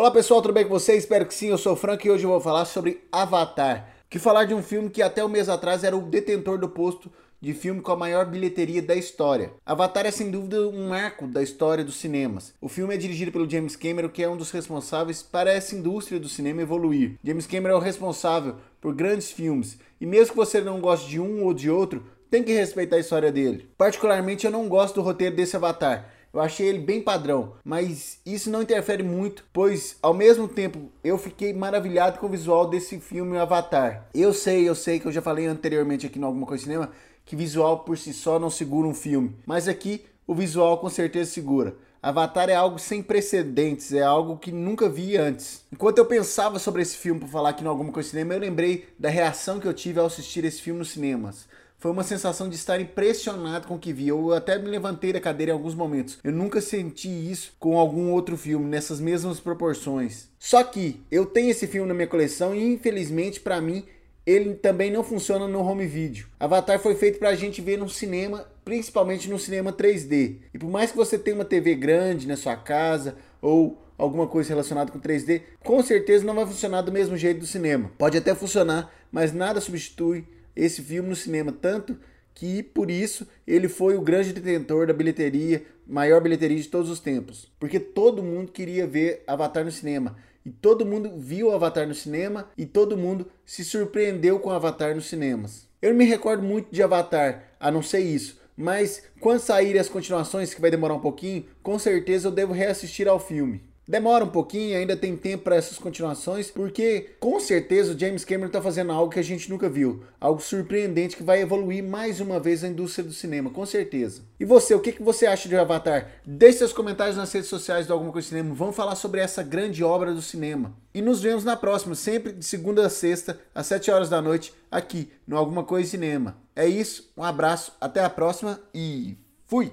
Olá pessoal, tudo bem com vocês? Espero que sim, eu sou o Frank e hoje eu vou falar sobre Avatar. Que falar de um filme que até um mês atrás era o detentor do posto de filme com a maior bilheteria da história. Avatar é sem dúvida um marco da história dos cinemas. O filme é dirigido pelo James Cameron, que é um dos responsáveis para essa indústria do cinema evoluir. James Cameron é o responsável por grandes filmes, e mesmo que você não goste de um ou de outro, tem que respeitar a história dele. Particularmente eu não gosto do roteiro desse Avatar. Eu achei ele bem padrão, mas isso não interfere muito, pois ao mesmo tempo eu fiquei maravilhado com o visual desse filme Avatar. Eu sei, eu sei que eu já falei anteriormente aqui no Alguma Coisa Cinema que visual por si só não segura um filme, mas aqui o visual com certeza segura. Avatar é algo sem precedentes, é algo que nunca vi antes. Enquanto eu pensava sobre esse filme para falar aqui no Alguma Coisa Cinema, eu lembrei da reação que eu tive ao assistir esse filme nos cinemas. Foi uma sensação de estar impressionado com o que vi. Eu até me levantei da cadeira em alguns momentos. Eu nunca senti isso com algum outro filme nessas mesmas proporções. Só que eu tenho esse filme na minha coleção e infelizmente para mim ele também não funciona no home video. Avatar foi feito para a gente ver no cinema, principalmente no cinema 3D. E por mais que você tenha uma TV grande na sua casa ou alguma coisa relacionada com 3D, com certeza não vai funcionar do mesmo jeito do cinema. Pode até funcionar, mas nada substitui esse filme no cinema, tanto que por isso ele foi o grande detentor da bilheteria, maior bilheteria de todos os tempos, porque todo mundo queria ver Avatar no cinema. E todo mundo viu Avatar no cinema e todo mundo se surpreendeu com Avatar nos cinemas. Eu não me recordo muito de Avatar, a não ser isso, mas quando saírem as continuações, que vai demorar um pouquinho, com certeza eu devo reassistir ao filme. Demora um pouquinho, ainda tem tempo para essas continuações, porque com certeza o James Cameron está fazendo algo que a gente nunca viu, algo surpreendente que vai evoluir mais uma vez a indústria do cinema, com certeza. E você, o que, que você acha de Avatar? Deixe seus comentários nas redes sociais do Alguma Coisa Cinema, vamos falar sobre essa grande obra do cinema. E nos vemos na próxima, sempre de segunda a sexta, às 7 horas da noite, aqui no Alguma Coisa Cinema. É isso, um abraço, até a próxima e fui!